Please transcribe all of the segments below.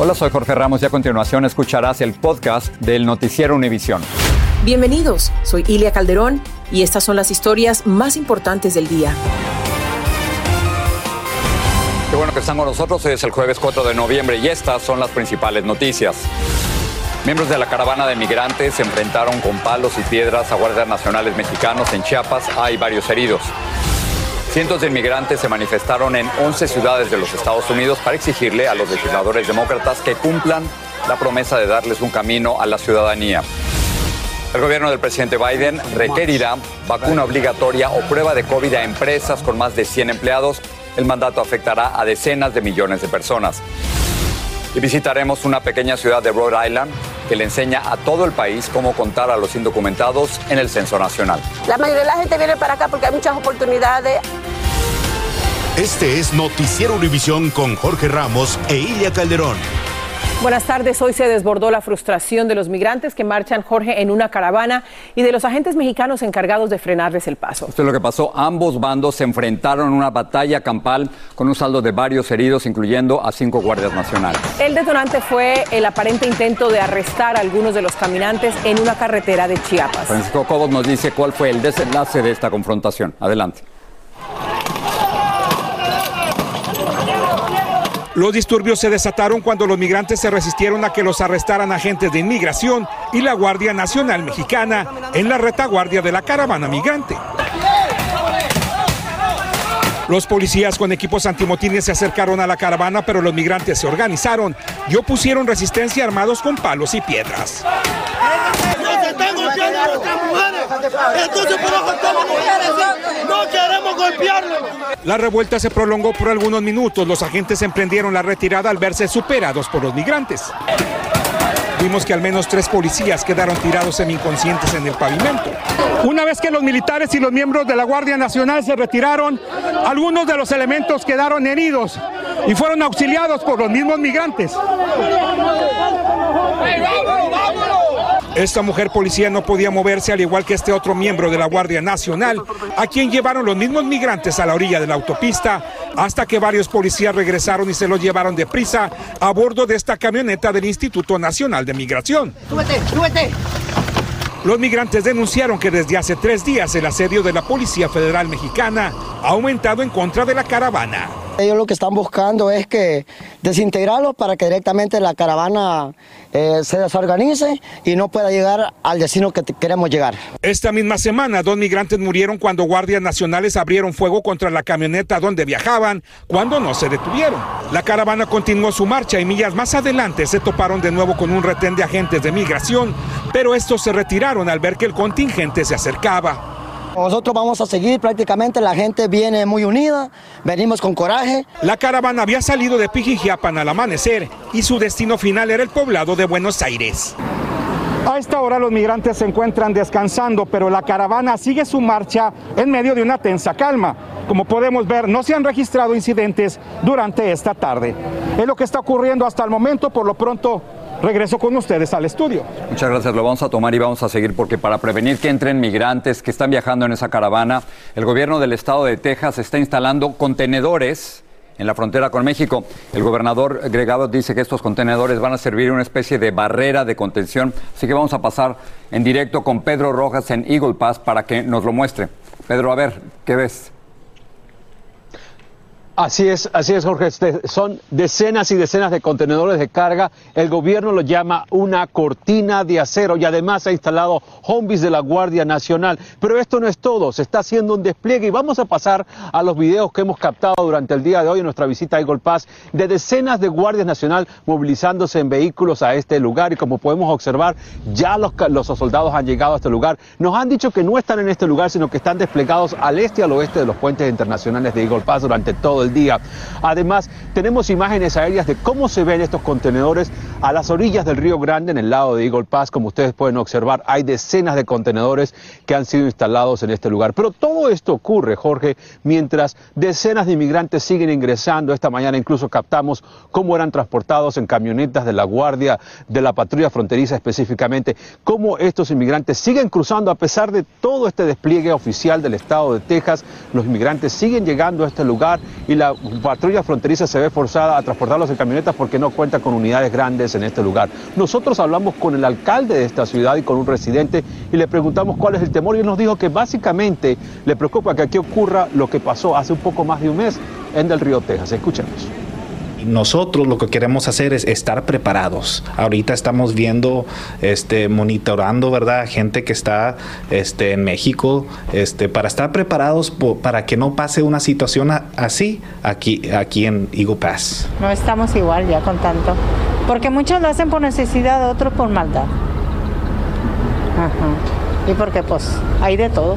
Hola, soy Jorge Ramos y a continuación escucharás el podcast del Noticiero Univisión. Bienvenidos, soy Ilia Calderón y estas son las historias más importantes del día. Qué bueno que están con nosotros, hoy es el jueves 4 de noviembre y estas son las principales noticias. Miembros de la caravana de migrantes se enfrentaron con palos y piedras a guardias nacionales mexicanos en Chiapas. Hay varios heridos. Cientos de inmigrantes se manifestaron en 11 ciudades de los Estados Unidos para exigirle a los legisladores demócratas que cumplan la promesa de darles un camino a la ciudadanía. El gobierno del presidente Biden requerirá vacuna obligatoria o prueba de COVID a empresas con más de 100 empleados. El mandato afectará a decenas de millones de personas. Y visitaremos una pequeña ciudad de Rhode Island que le enseña a todo el país cómo contar a los indocumentados en el censo nacional. La mayoría de la gente viene para acá porque hay muchas oportunidades. Este es Noticiero Univisión con Jorge Ramos e Ilia Calderón. Buenas tardes. Hoy se desbordó la frustración de los migrantes que marchan, Jorge, en una caravana y de los agentes mexicanos encargados de frenarles el paso. Esto es lo que pasó. Ambos bandos se enfrentaron en una batalla campal con un saldo de varios heridos, incluyendo a cinco guardias nacionales. El detonante fue el aparente intento de arrestar a algunos de los caminantes en una carretera de Chiapas. Francisco Cobos nos dice cuál fue el desenlace de esta confrontación. Adelante. Los disturbios se desataron cuando los migrantes se resistieron a que los arrestaran agentes de inmigración y la Guardia Nacional Mexicana en la retaguardia de la caravana migrante. Los policías con equipos antimotines se acercaron a la caravana, pero los migrantes se organizaron y opusieron resistencia armados con palos y piedras. Mujeres. Entonces, ¿por mujeres? La revuelta se prolongó por algunos minutos. Los agentes emprendieron la retirada al verse superados por los migrantes. Vimos que al menos tres policías quedaron tirados semi-inconscientes en el pavimento. Una vez que los militares y los miembros de la Guardia Nacional se retiraron, algunos de los elementos quedaron heridos y fueron auxiliados por los mismos migrantes. Esta mujer policía no podía moverse al igual que este otro miembro de la Guardia Nacional, a quien llevaron los mismos migrantes a la orilla de la autopista, hasta que varios policías regresaron y se los llevaron deprisa a bordo de esta camioneta del Instituto Nacional de Migración. Súbete, súbete. Los migrantes denunciaron que desde hace tres días el asedio de la Policía Federal Mexicana ha aumentado en contra de la caravana. Ellos lo que están buscando es que desintegrarlos para que directamente la caravana eh, se desorganice y no pueda llegar al destino que queremos llegar. Esta misma semana, dos migrantes murieron cuando guardias nacionales abrieron fuego contra la camioneta donde viajaban, cuando no se detuvieron. La caravana continuó su marcha y millas más adelante se toparon de nuevo con un retén de agentes de migración, pero estos se retiraron al ver que el contingente se acercaba. Nosotros vamos a seguir, prácticamente la gente viene muy unida, venimos con coraje. La caravana había salido de Pijijiapan al amanecer y su destino final era el poblado de Buenos Aires. A esta hora los migrantes se encuentran descansando, pero la caravana sigue su marcha en medio de una tensa calma. Como podemos ver, no se han registrado incidentes durante esta tarde. Es lo que está ocurriendo hasta el momento, por lo pronto regreso con ustedes al estudio. Muchas gracias, lo vamos a tomar y vamos a seguir porque para prevenir que entren migrantes que están viajando en esa caravana, el gobierno del estado de Texas está instalando contenedores en la frontera con México. El gobernador Greg Abbott dice que estos contenedores van a servir una especie de barrera de contención, así que vamos a pasar en directo con Pedro Rojas en Eagle Pass para que nos lo muestre. Pedro, a ver, ¿qué ves? Así es, así es, Jorge. Este, son decenas y decenas de contenedores de carga. El gobierno lo llama una cortina de acero y además ha instalado hombis de la Guardia Nacional. Pero esto no es todo, se está haciendo un despliegue y vamos a pasar a los videos que hemos captado durante el día de hoy en nuestra visita a Eagle Pass de decenas de guardias nacional movilizándose en vehículos a este lugar y como podemos observar, ya los soldados han llegado a este lugar. Nos han dicho que no están en este lugar, sino que están desplegados al este y al oeste de los puentes internacionales de Eagle Pass durante todo el del día. Además, tenemos imágenes aéreas de cómo se ven estos contenedores a las orillas del Río Grande, en el lado de Eagle Pass. Como ustedes pueden observar, hay decenas de contenedores que han sido instalados en este lugar. Pero todo esto ocurre, Jorge, mientras decenas de inmigrantes siguen ingresando. Esta mañana incluso captamos cómo eran transportados en camionetas de la Guardia de la Patrulla Fronteriza específicamente, cómo estos inmigrantes siguen cruzando a pesar de todo este despliegue oficial del estado de Texas. Los inmigrantes siguen llegando a este lugar y la patrulla fronteriza se ve forzada a transportarlos en camionetas porque no cuenta con unidades grandes en este lugar. Nosotros hablamos con el alcalde de esta ciudad y con un residente y le preguntamos cuál es el temor y él nos dijo que básicamente le preocupa que aquí ocurra lo que pasó hace un poco más de un mes en Del Río, Texas. Escuchemos. Nosotros lo que queremos hacer es estar preparados. Ahorita estamos viendo, este, monitorando, ¿verdad? Gente que está este, en México, este, para estar preparados para que no pase una situación así aquí, aquí en Eagle Pass. No estamos igual ya con tanto. Porque muchos lo hacen por necesidad, otros por maldad. Y porque pues hay de todo.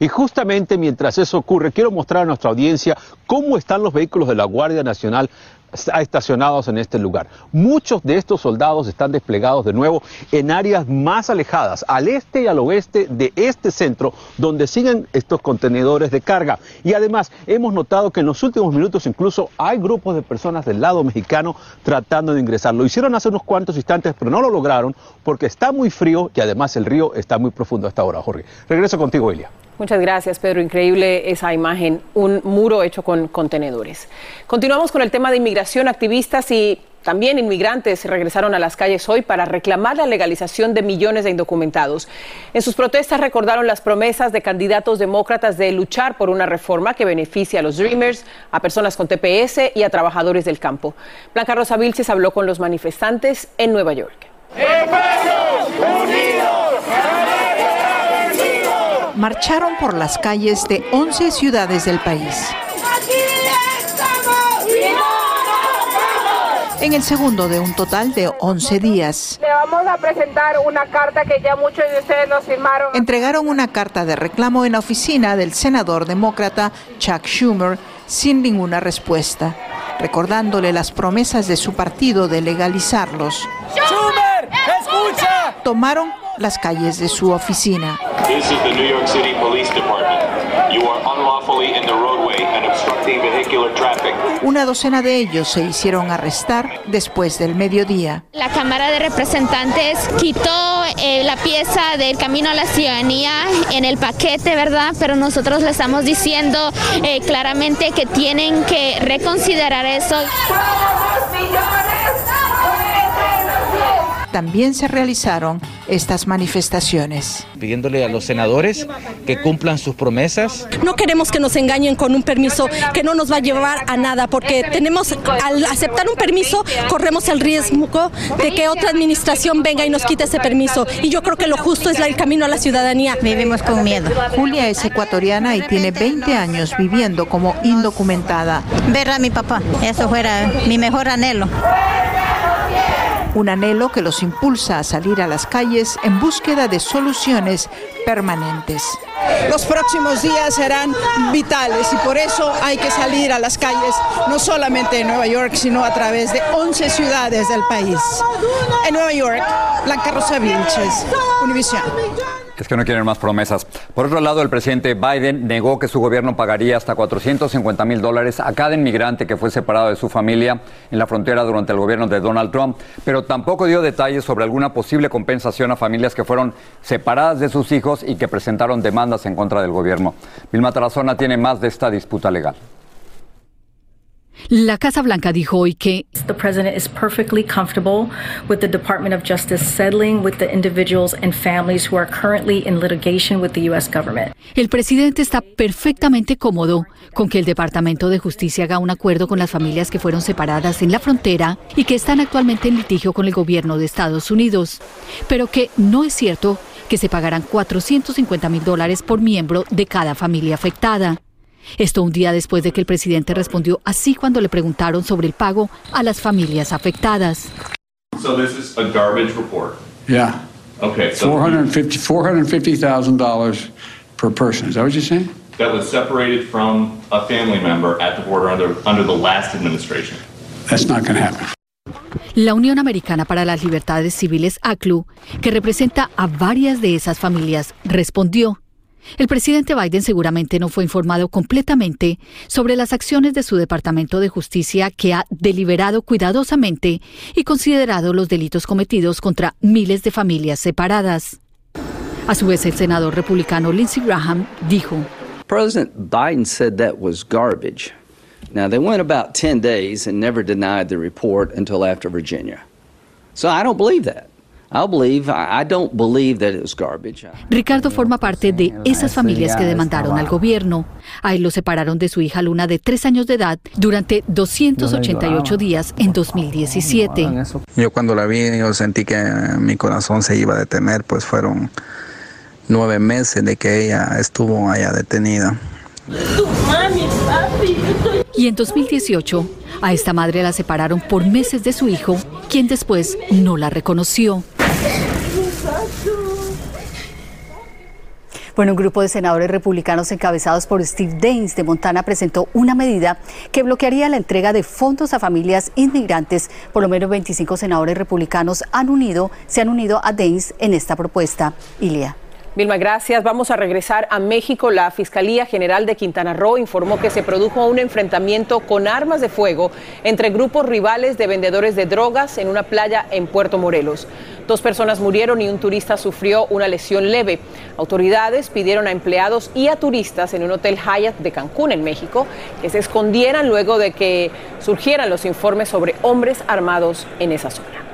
Y justamente mientras eso ocurre, quiero mostrar a nuestra audiencia cómo están los vehículos de la Guardia Nacional estacionados en este lugar. Muchos de estos soldados están desplegados de nuevo en áreas más alejadas, al este y al oeste de este centro, donde siguen estos contenedores de carga. Y además hemos notado que en los últimos minutos incluso hay grupos de personas del lado mexicano tratando de ingresar. Lo hicieron hace unos cuantos instantes, pero no lo lograron porque está muy frío y además el río está muy profundo a esta hora, Jorge. Regreso contigo, Elia. Muchas gracias, Pedro. Increíble esa imagen, un muro hecho con contenedores. Continuamos con el tema de inmigración. Activistas y también inmigrantes regresaron a las calles hoy para reclamar la legalización de millones de indocumentados. En sus protestas recordaron las promesas de candidatos demócratas de luchar por una reforma que beneficie a los Dreamers, a personas con TPS y a trabajadores del campo. Blanca Rosa Vilches habló con los manifestantes en Nueva York. Marcharon por las calles de 11 ciudades del país. En el segundo de un total de 11 días. Le vamos a presentar una carta que ya muchos de ustedes nos firmaron. Entregaron una carta de reclamo en la oficina del senador demócrata Chuck Schumer sin ninguna respuesta, recordándole las promesas de su partido de legalizarlos. ¡Schumer! ¡Escucha! Tomaron las calles de su oficina. Una docena de ellos se hicieron arrestar después del mediodía. La Cámara de Representantes quitó eh, la pieza del camino a la ciudadanía en el paquete, ¿verdad? Pero nosotros le estamos diciendo eh, claramente que tienen que reconsiderar eso también se realizaron estas manifestaciones. Pidiéndole a los senadores que cumplan sus promesas. No queremos que nos engañen con un permiso que no nos va a llevar a nada, porque tenemos, al aceptar un permiso, corremos el riesgo de que otra administración venga y nos quite ese permiso. Y yo creo que lo justo es el camino a la ciudadanía. Vivimos con miedo. Julia es ecuatoriana y tiene 20 años viviendo como indocumentada. Ver a mi papá, eso fuera mi mejor anhelo un anhelo que los impulsa a salir a las calles en búsqueda de soluciones permanentes. Los próximos días serán vitales y por eso hay que salir a las calles, no solamente en Nueva York, sino a través de 11 ciudades del país. En Nueva York, Blanca Rosa Vilches, Univision. Es que no quieren más promesas. Por otro lado, el presidente Biden negó que su gobierno pagaría hasta 450 mil dólares a cada inmigrante que fue separado de su familia en la frontera durante el gobierno de Donald Trump, pero tampoco dio detalles sobre alguna posible compensación a familias que fueron separadas de sus hijos y que presentaron demandas en contra del gobierno. Vilma Tarazona tiene más de esta disputa legal. La Casa Blanca dijo hoy que the president is perfectly comfortable with the Department of Justice settling with the individuals and families who are currently in litigation with the US government. El presidente está perfectamente cómodo con que el Departamento de Justicia haga un acuerdo con las familias que fueron separadas en la frontera y que están actualmente en litigio con el gobierno de Estados Unidos, pero que no es cierto que se pagarán 450 mil dólares por miembro de cada familia afectada. Esto un día después de que el presidente respondió así cuando le preguntaron sobre el pago a las familias afectadas. So this is a garbage report. Yeah. Okay. So $450,000 per person. Is that what you're saying? that was separated from a family member at the border under, under the last administration. That's not going to happen. La Unión Americana para las Libertades Civiles, ACLU, que representa a varias de esas familias, respondió. El presidente Biden seguramente no fue informado completamente sobre las acciones de su Departamento de Justicia que ha deliberado cuidadosamente y considerado los delitos cometidos contra miles de familias separadas. A su vez, el senador republicano Lindsey Graham dijo, President Biden said that was garbage. Now, they went about 10 days and never denied the report until after Virginia. So I don't believe that. I believe, I don't believe that it was garbage. Ricardo forma parte de esas familias que demandaron al gobierno. A él lo separaron de su hija Luna de tres años de edad durante 288 días en 2017. Yo cuando la vi, yo sentí que mi corazón se iba a detener, pues fueron nueve meses de que ella estuvo allá detenida. Y en 2018, a esta madre la separaron por meses de su hijo, quien después no la reconoció. Bueno, un grupo de senadores republicanos encabezados por Steve Daines de Montana presentó una medida que bloquearía la entrega de fondos a familias inmigrantes. Por lo menos 25 senadores republicanos han unido, se han unido a Daines en esta propuesta. Ilia. Vilma, gracias. Vamos a regresar a México. La Fiscalía General de Quintana Roo informó que se produjo un enfrentamiento con armas de fuego entre grupos rivales de vendedores de drogas en una playa en Puerto Morelos. Dos personas murieron y un turista sufrió una lesión leve. Autoridades pidieron a empleados y a turistas en un hotel Hyatt de Cancún, en México, que se escondieran luego de que surgieran los informes sobre hombres armados en esa zona.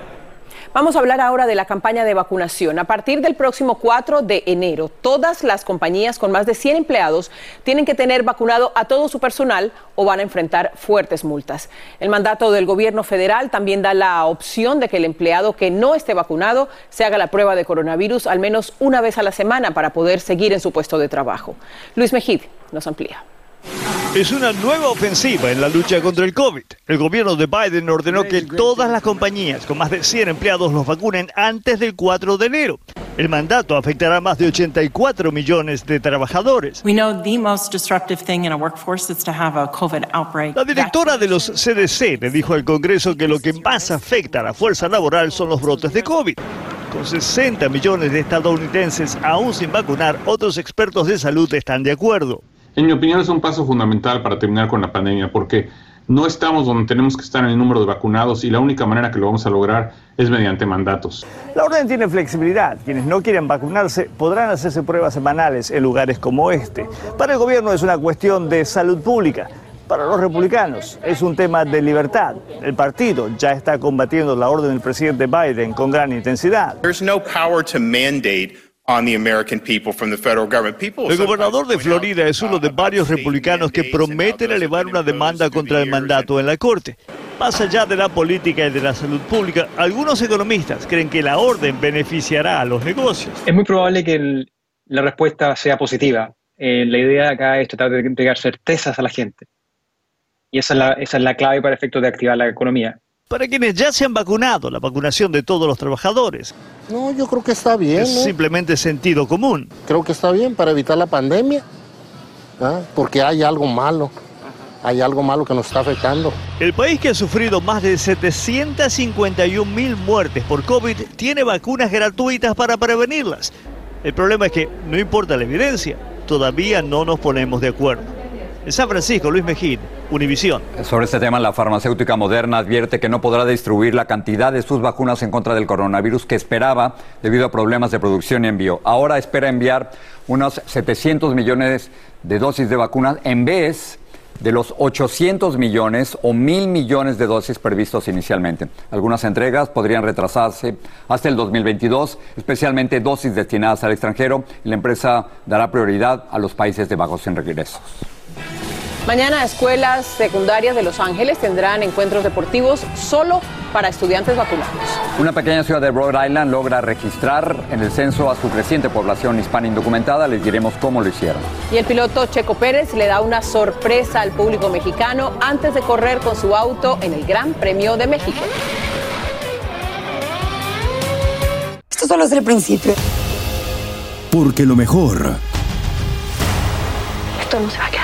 Vamos a hablar ahora de la campaña de vacunación. A partir del próximo 4 de enero, todas las compañías con más de 100 empleados tienen que tener vacunado a todo su personal o van a enfrentar fuertes multas. El mandato del gobierno federal también da la opción de que el empleado que no esté vacunado se haga la prueba de coronavirus al menos una vez a la semana para poder seguir en su puesto de trabajo. Luis Mejid nos amplía. Es una nueva ofensiva en la lucha contra el COVID. El gobierno de Biden ordenó que todas las compañías con más de 100 empleados los vacunen antes del 4 de enero. El mandato afectará a más de 84 millones de trabajadores. La directora de los CDC le dijo al Congreso que lo que más afecta a la fuerza laboral son los brotes de COVID. Con 60 millones de estadounidenses aún sin vacunar, otros expertos de salud están de acuerdo. En mi opinión es un paso fundamental para terminar con la pandemia porque no estamos donde tenemos que estar en el número de vacunados y la única manera que lo vamos a lograr es mediante mandatos. La orden tiene flexibilidad. Quienes no quieren vacunarse podrán hacerse pruebas semanales en lugares como este. Para el gobierno es una cuestión de salud pública. Para los republicanos es un tema de libertad. El partido ya está combatiendo la orden del presidente Biden con gran intensidad. no power to mandate el gobernador de Florida es uno de varios republicanos que prometen elevar una demanda contra el mandato en la Corte. Más allá de la política y de la salud pública, algunos economistas creen que la orden beneficiará a los negocios. Es muy probable que la respuesta sea positiva. Eh, la idea acá es tratar de entregar certezas a la gente. Y esa es la, esa es la clave para efectos de activar la economía para quienes ya se han vacunado, la vacunación de todos los trabajadores. No, yo creo que está bien. Es simplemente sentido común. Creo que está bien para evitar la pandemia, ¿ah? porque hay algo malo. Hay algo malo que nos está afectando. El país que ha sufrido más de 751 mil muertes por COVID tiene vacunas gratuitas para prevenirlas. El problema es que no importa la evidencia, todavía no nos ponemos de acuerdo. En San Francisco, Luis Mejía, Univisión. Sobre este tema, la farmacéutica Moderna advierte que no podrá distribuir la cantidad de sus vacunas en contra del coronavirus que esperaba debido a problemas de producción y envío. Ahora espera enviar unos 700 millones de dosis de vacunas en vez de los 800 millones o mil millones de dosis previstos inicialmente. Algunas entregas podrían retrasarse hasta el 2022, especialmente dosis destinadas al extranjero. La empresa dará prioridad a los países de bajos ingresos. Mañana escuelas secundarias de Los Ángeles tendrán encuentros deportivos solo para estudiantes vacunados. Una pequeña ciudad de Rhode Island logra registrar en el censo a su creciente población hispana indocumentada. Les diremos cómo lo hicieron. Y el piloto Checo Pérez le da una sorpresa al público mexicano antes de correr con su auto en el Gran Premio de México. Esto solo es el principio. Porque lo mejor esto no se va a quedar.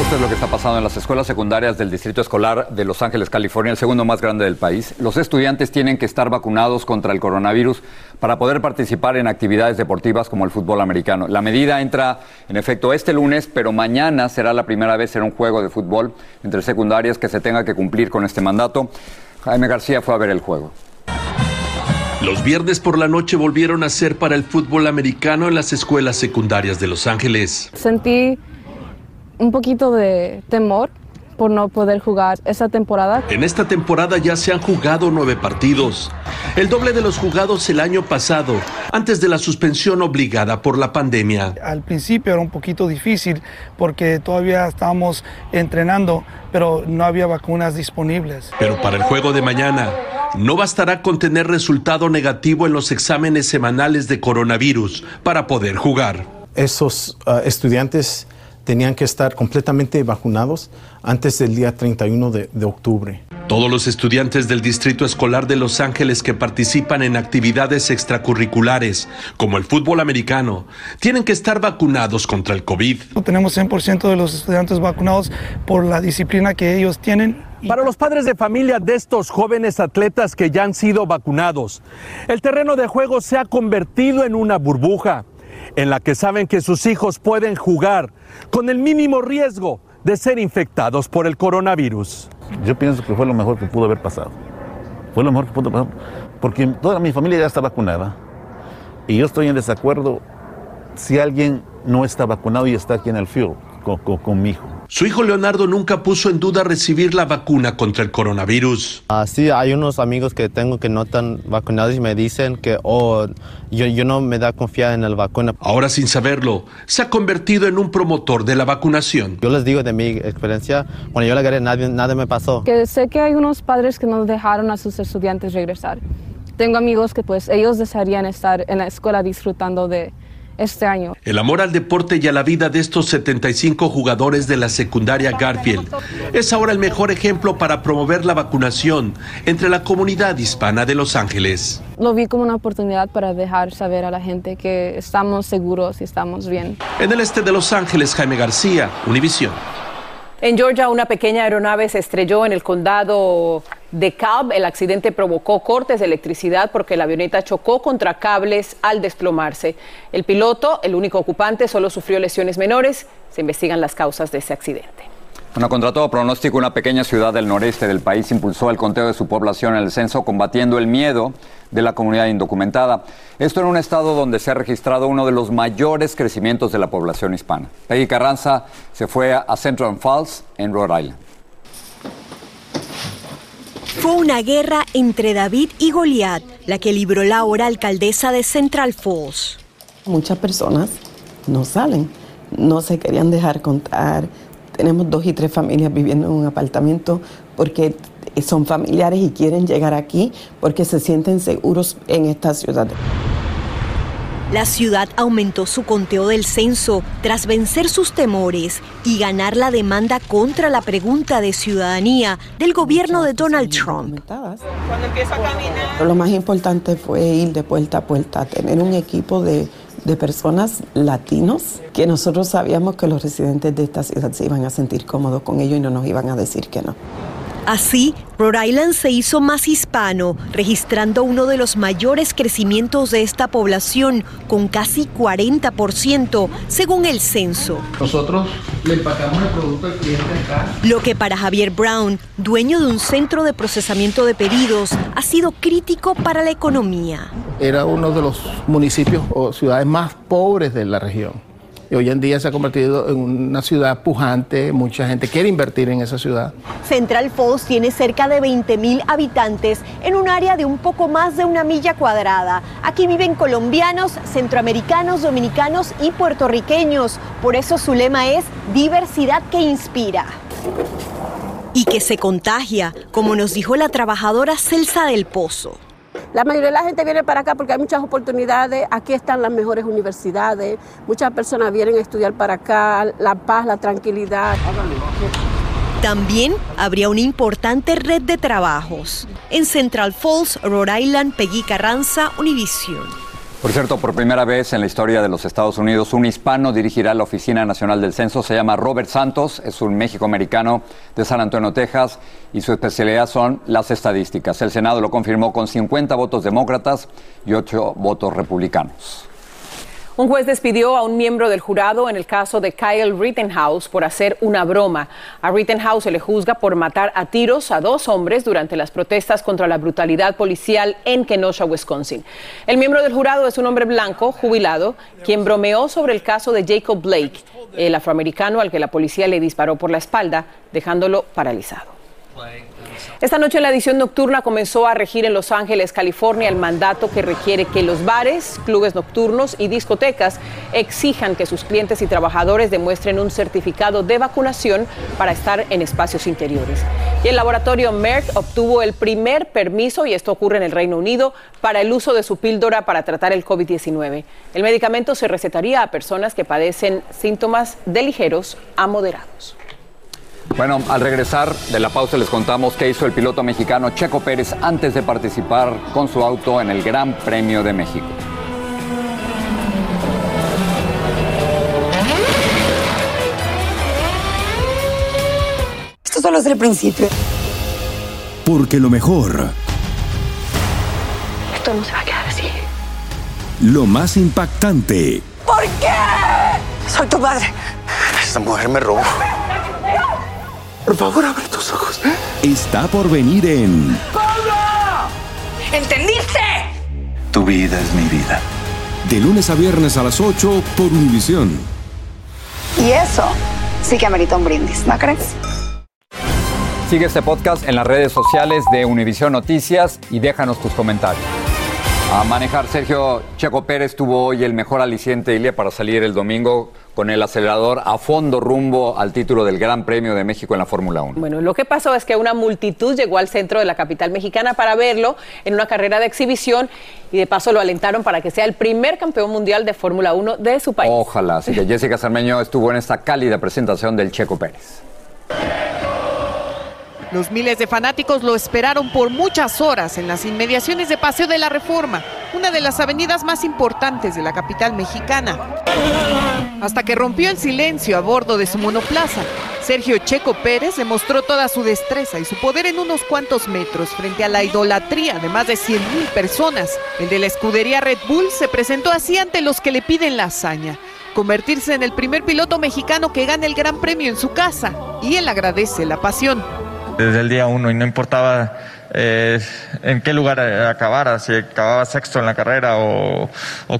Esto es lo que está pasando en las escuelas secundarias del Distrito Escolar de Los Ángeles, California, el segundo más grande del país. Los estudiantes tienen que estar vacunados contra el coronavirus para poder participar en actividades deportivas como el fútbol americano. La medida entra en efecto este lunes, pero mañana será la primera vez en un juego de fútbol entre secundarias que se tenga que cumplir con este mandato. Jaime García fue a ver el juego. Los viernes por la noche volvieron a ser para el fútbol americano en las escuelas secundarias de Los Ángeles. Sentí un poquito de temor por no poder jugar esa temporada. En esta temporada ya se han jugado nueve partidos, el doble de los jugados el año pasado, antes de la suspensión obligada por la pandemia. Al principio era un poquito difícil porque todavía estábamos entrenando, pero no había vacunas disponibles. Pero para el juego de mañana, no bastará con tener resultado negativo en los exámenes semanales de coronavirus para poder jugar. Esos uh, estudiantes tenían que estar completamente vacunados antes del día 31 de, de, octubre. Todos los estudiantes del Distrito Escolar de Los Ángeles que participan en actividades extracurriculares, como el fútbol americano, tienen que estar vacunados contra el COVID. Tenemos 100% de los estudiantes vacunados por la disciplina que ellos tienen para los padres de familia de estos jóvenes atletas que ya han sido vacunados, el terreno de juego se ha convertido en una burbuja en la que saben que sus hijos pueden jugar con el mínimo riesgo de ser infectados por el coronavirus. Yo pienso que fue lo mejor que pudo haber pasado. Fue lo mejor que pudo pasar porque toda mi familia ya está vacunada y yo estoy en desacuerdo si alguien no está vacunado y está aquí en el field con, con, con mi hijo. Su hijo Leonardo nunca puso en duda recibir la vacuna contra el coronavirus. Uh, sí, hay unos amigos que tengo que no están vacunados y me dicen que oh, yo, yo no me da confianza en la vacuna. Ahora sin saberlo, se ha convertido en un promotor de la vacunación. Yo les digo de mi experiencia, cuando yo la agarré nadie, nada me pasó. Que sé que hay unos padres que no dejaron a sus estudiantes regresar. Tengo amigos que pues ellos desearían estar en la escuela disfrutando de este año. El amor al deporte y a la vida de estos 75 jugadores de la secundaria Garfield es ahora el mejor ejemplo para promover la vacunación entre la comunidad hispana de Los Ángeles. Lo vi como una oportunidad para dejar saber a la gente que estamos seguros y estamos bien. En el este de Los Ángeles, Jaime García, Univisión. En Georgia, una pequeña aeronave se estrelló en el condado de Cobb. El accidente provocó cortes de electricidad porque la avioneta chocó contra cables al desplomarse. El piloto, el único ocupante, solo sufrió lesiones menores. Se investigan las causas de ese accidente. Bueno, contra todo pronóstico, una pequeña ciudad del noreste del país impulsó el conteo de su población en el censo, combatiendo el miedo de la comunidad indocumentada. Esto en un estado donde se ha registrado uno de los mayores crecimientos de la población hispana. Peggy Carranza se fue a Central Falls, en Rhode Island. Fue una guerra entre David y Goliat, la que libró la ahora alcaldesa de Central Falls. Muchas personas no salen, no se querían dejar contar. Tenemos dos y tres familias viviendo en un apartamento porque son familiares y quieren llegar aquí porque se sienten seguros en esta ciudad. La ciudad aumentó su conteo del censo tras vencer sus temores y ganar la demanda contra la pregunta de ciudadanía del gobierno de Donald Trump. Pero lo más importante fue ir de puerta a puerta, tener un equipo de, de personas latinos que nosotros sabíamos que los residentes de esta ciudad se iban a sentir cómodos con ellos y no nos iban a decir que no. Así, Rhode Island se hizo más hispano, registrando uno de los mayores crecimientos de esta población, con casi 40%, según el censo. Nosotros le empacamos el producto al cliente acá. Lo que para Javier Brown, dueño de un centro de procesamiento de pedidos, ha sido crítico para la economía. Era uno de los municipios o ciudades más pobres de la región y hoy en día se ha convertido en una ciudad pujante, mucha gente quiere invertir en esa ciudad. Central Falls tiene cerca de 20 mil habitantes en un área de un poco más de una milla cuadrada. Aquí viven colombianos, centroamericanos, dominicanos y puertorriqueños. Por eso su lema es diversidad que inspira. Y que se contagia, como nos dijo la trabajadora Celsa del Pozo. La mayoría de la gente viene para acá porque hay muchas oportunidades, aquí están las mejores universidades, muchas personas vienen a estudiar para acá, la paz, la tranquilidad. También habría una importante red de trabajos. En Central Falls, Rhode Island, Peggy Carranza, Univision. Por cierto, por primera vez en la historia de los Estados Unidos, un hispano dirigirá la Oficina Nacional del Censo. Se llama Robert Santos, es un México-americano de San Antonio, Texas, y su especialidad son las estadísticas. El Senado lo confirmó con 50 votos demócratas y 8 votos republicanos. Un juez despidió a un miembro del jurado en el caso de Kyle Rittenhouse por hacer una broma. A Rittenhouse se le juzga por matar a tiros a dos hombres durante las protestas contra la brutalidad policial en Kenosha, Wisconsin. El miembro del jurado es un hombre blanco, jubilado, quien bromeó sobre el caso de Jacob Blake, el afroamericano al que la policía le disparó por la espalda, dejándolo paralizado. Esta noche la edición nocturna comenzó a regir en Los Ángeles, California, el mandato que requiere que los bares, clubes nocturnos y discotecas exijan que sus clientes y trabajadores demuestren un certificado de vacunación para estar en espacios interiores. Y el laboratorio Merck obtuvo el primer permiso, y esto ocurre en el Reino Unido, para el uso de su píldora para tratar el COVID-19. El medicamento se recetaría a personas que padecen síntomas de ligeros a moderados. Bueno, al regresar de la pausa les contamos qué hizo el piloto mexicano Checo Pérez antes de participar con su auto en el Gran Premio de México. Esto solo es el principio. Porque lo mejor, Esto no se va a quedar así. lo más impactante, ¿Por qué? Soy tu madre. Esta mujer me robó. Por favor, abre tus ojos. está por venir en ¿Entendiste? Tu vida es mi vida. De lunes a viernes a las 8 por Univisión. Y eso sí que amerita un brindis, ¿no crees? Sigue este podcast en las redes sociales de Univision Noticias y déjanos tus comentarios. A manejar, Sergio Checo Pérez tuvo hoy el mejor aliciente, Ilia, para salir el domingo con el acelerador a fondo rumbo al título del Gran Premio de México en la Fórmula 1. Bueno, lo que pasó es que una multitud llegó al centro de la capital mexicana para verlo en una carrera de exhibición y de paso lo alentaron para que sea el primer campeón mundial de Fórmula 1 de su país. Ojalá. Así que Jessica Cermeño estuvo en esta cálida presentación del Checo Pérez. Los miles de fanáticos lo esperaron por muchas horas en las inmediaciones de Paseo de la Reforma, una de las avenidas más importantes de la capital mexicana. Hasta que rompió el silencio a bordo de su monoplaza, Sergio Checo Pérez demostró toda su destreza y su poder en unos cuantos metros frente a la idolatría de más de 100 mil personas. El de la escudería Red Bull se presentó así ante los que le piden la hazaña convertirse en el primer piloto mexicano que gane el Gran Premio en su casa, y él agradece la pasión. Desde el día uno y no importaba eh, en qué lugar eh, acabara, si acababa sexto en la carrera o,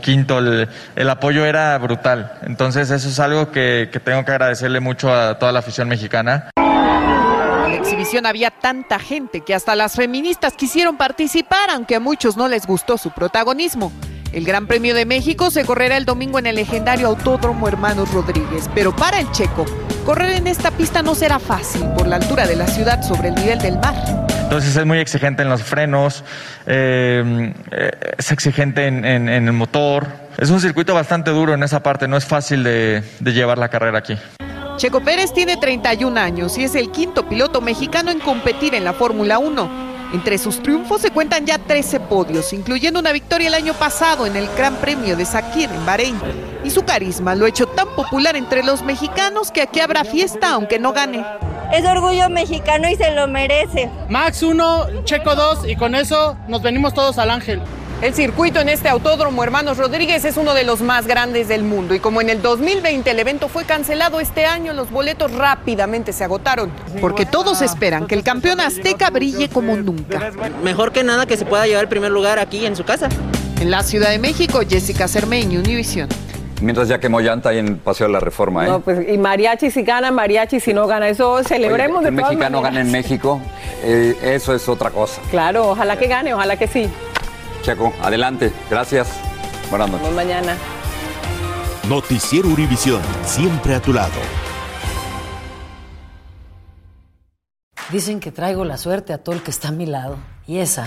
quinto, el, el apoyo era brutal. Entonces eso es algo que, que tengo que agradecerle mucho a toda la afición mexicana. En la exhibición había tanta gente que hasta las feministas quisieron participar, aunque a muchos no les gustó su protagonismo. El Gran Premio de México se correrá el domingo en el legendario Autódromo Hermanos Rodríguez, pero para el checo, correr en esta pista no será fácil por la altura de la ciudad sobre el nivel del mar. Entonces es muy exigente en los frenos, eh, eh, es exigente en, en- en el motor. Es un circuito bastante duro en esa parte, no es fácil de, de llevar la carrera aquí. Checo Pérez tiene 31 años y es el quinto piloto mexicano en competir en la Fórmula 1. Entre sus triunfos se cuentan ya 13 podios, incluyendo una victoria el año pasado en el Gran Premio de Sakir en Bahrein. Y su carisma lo ha hecho tan popular entre los mexicanos que aquí habrá fiesta aunque no gane. Es orgullo mexicano y se lo merece. Max 1, Checo 2 y con eso nos venimos todos al Ángel. El circuito en este autódromo Hermanos Rodríguez es uno de los más grandes del mundo y como en el 2020 el evento fue cancelado este año, los boletos rápidamente se agotaron, porque todos esperan que el campeón azteca brille como nunca. Mejor que nada que se pueda llevar el primer lugar aquí en su casa. En la Ciudad de México, Jessica Cermeño, Univisión. Mientras ya quemó llanta ahí en Paseo de la Reforma, ¿eh? No, pues, y mariachi si gana, mariachi si no gana. Eso celebremos Oye, de un todas mexicano maneras. gana en México, eh, eso es otra cosa. Claro, ojalá que gane, ojalá que sí. Checo, adelante. Gracias. Buenas noches. Nos vemos mañana. Noticiero Univisión, siempre a tu lado. Dicen que traigo la suerte a todo el que está a mi lado. Y esa